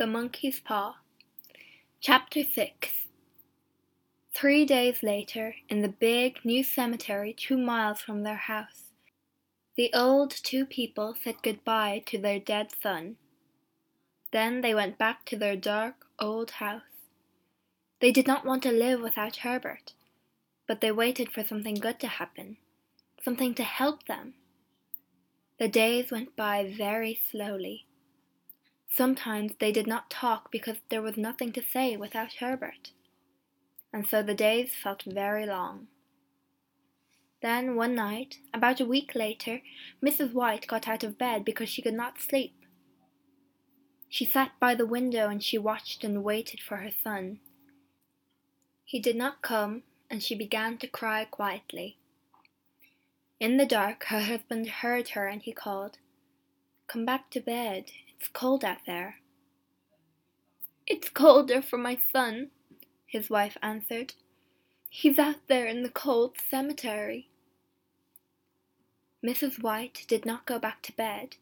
The Monkey's Paw. Chapter 6 Three days later, in the big new cemetery two miles from their house, the old two people said goodbye to their dead son. Then they went back to their dark old house. They did not want to live without Herbert, but they waited for something good to happen, something to help them. The days went by very slowly. Sometimes they did not talk because there was nothing to say without Herbert, and so the days felt very long. Then one night, about a week later, Mrs. White got out of bed because she could not sleep. She sat by the window and she watched and waited for her son. He did not come, and she began to cry quietly. In the dark, her husband heard her and he called, Come back to bed. It's cold out there. It's colder for my son, his wife answered. He's out there in the cold cemetery. Mrs. White did not go back to bed,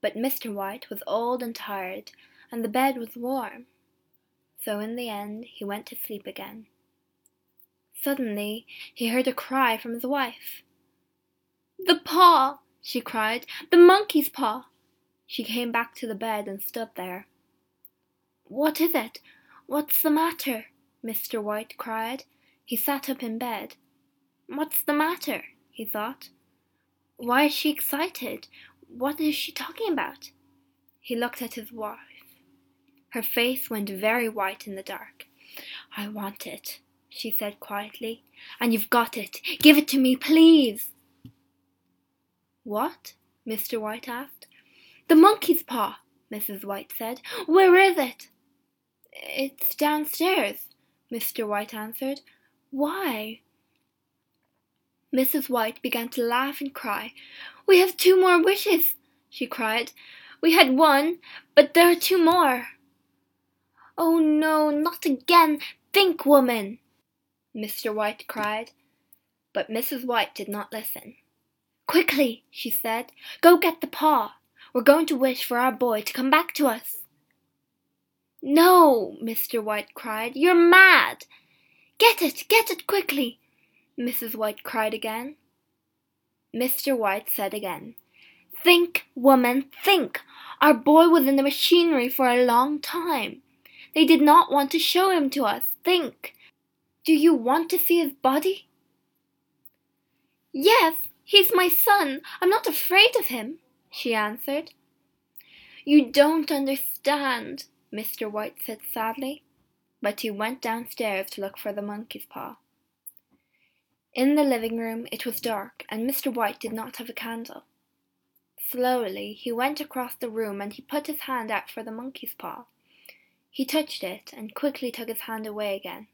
but Mr. White was old and tired, and the bed was warm. So in the end he went to sleep again. Suddenly he heard a cry from his wife. The paw! she cried. The monkey's paw! She came back to the bed and stood there. What is it? What's the matter? Mr. White cried. He sat up in bed. What's the matter? he thought. Why is she excited? What is she talking about? He looked at his wife. Her face went very white in the dark. I want it, she said quietly. And you've got it. Give it to me, please. What? Mr. White asked. The monkey's paw, Mrs. White said. Where is it? It's downstairs, Mr. White answered. Why? Mrs. White began to laugh and cry. We have two more wishes, she cried. We had one, but there are two more. Oh no, not again. Think, woman, Mr. White cried. But Mrs. White did not listen. Quickly, she said, go get the paw. We're going to wish for our boy to come back to us. No, Mr. White cried. You're mad. Get it, get it quickly, Mrs. White cried again. Mr. White said again, Think, woman, think. Our boy was in the machinery for a long time. They did not want to show him to us. Think. Do you want to see his body? Yes, he's my son. I'm not afraid of him she answered. You don't understand, Mr. White said sadly, but he went downstairs to look for the monkey's paw. In the living room it was dark, and Mr. White did not have a candle. Slowly he went across the room and he put his hand out for the monkey's paw. He touched it and quickly took his hand away again.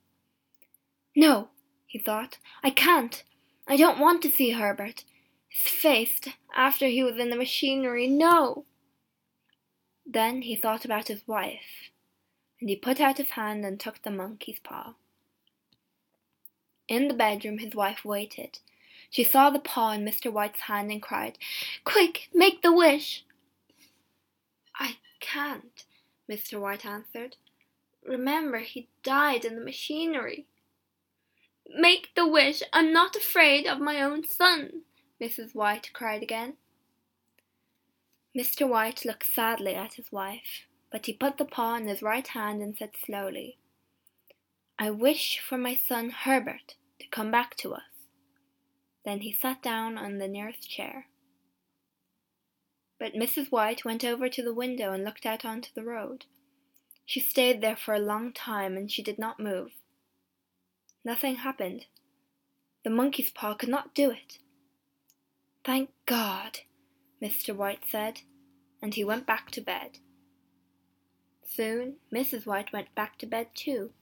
No, he thought, I can't. I don't want to see Herbert. His face after he was in the machinery, no! Then he thought about his wife, and he put out his hand and took the monkey's paw. In the bedroom his wife waited. She saw the paw in Mr. White's hand and cried, Quick, make the wish! I can't, Mr. White answered. Remember, he died in the machinery. Make the wish. I'm not afraid of my own son, Mrs. White cried again. Mr. White looked sadly at his wife, but he put the paw in his right hand and said slowly, I wish for my son Herbert to come back to us. Then he sat down on the nearest chair. But Mrs. White went over to the window and looked out onto the road. She stayed there for a long time and she did not move. Nothing happened. The monkey's paw could not do it. Thank God, Mr. White said, and he went back to bed. Soon Mrs. White went back to bed too.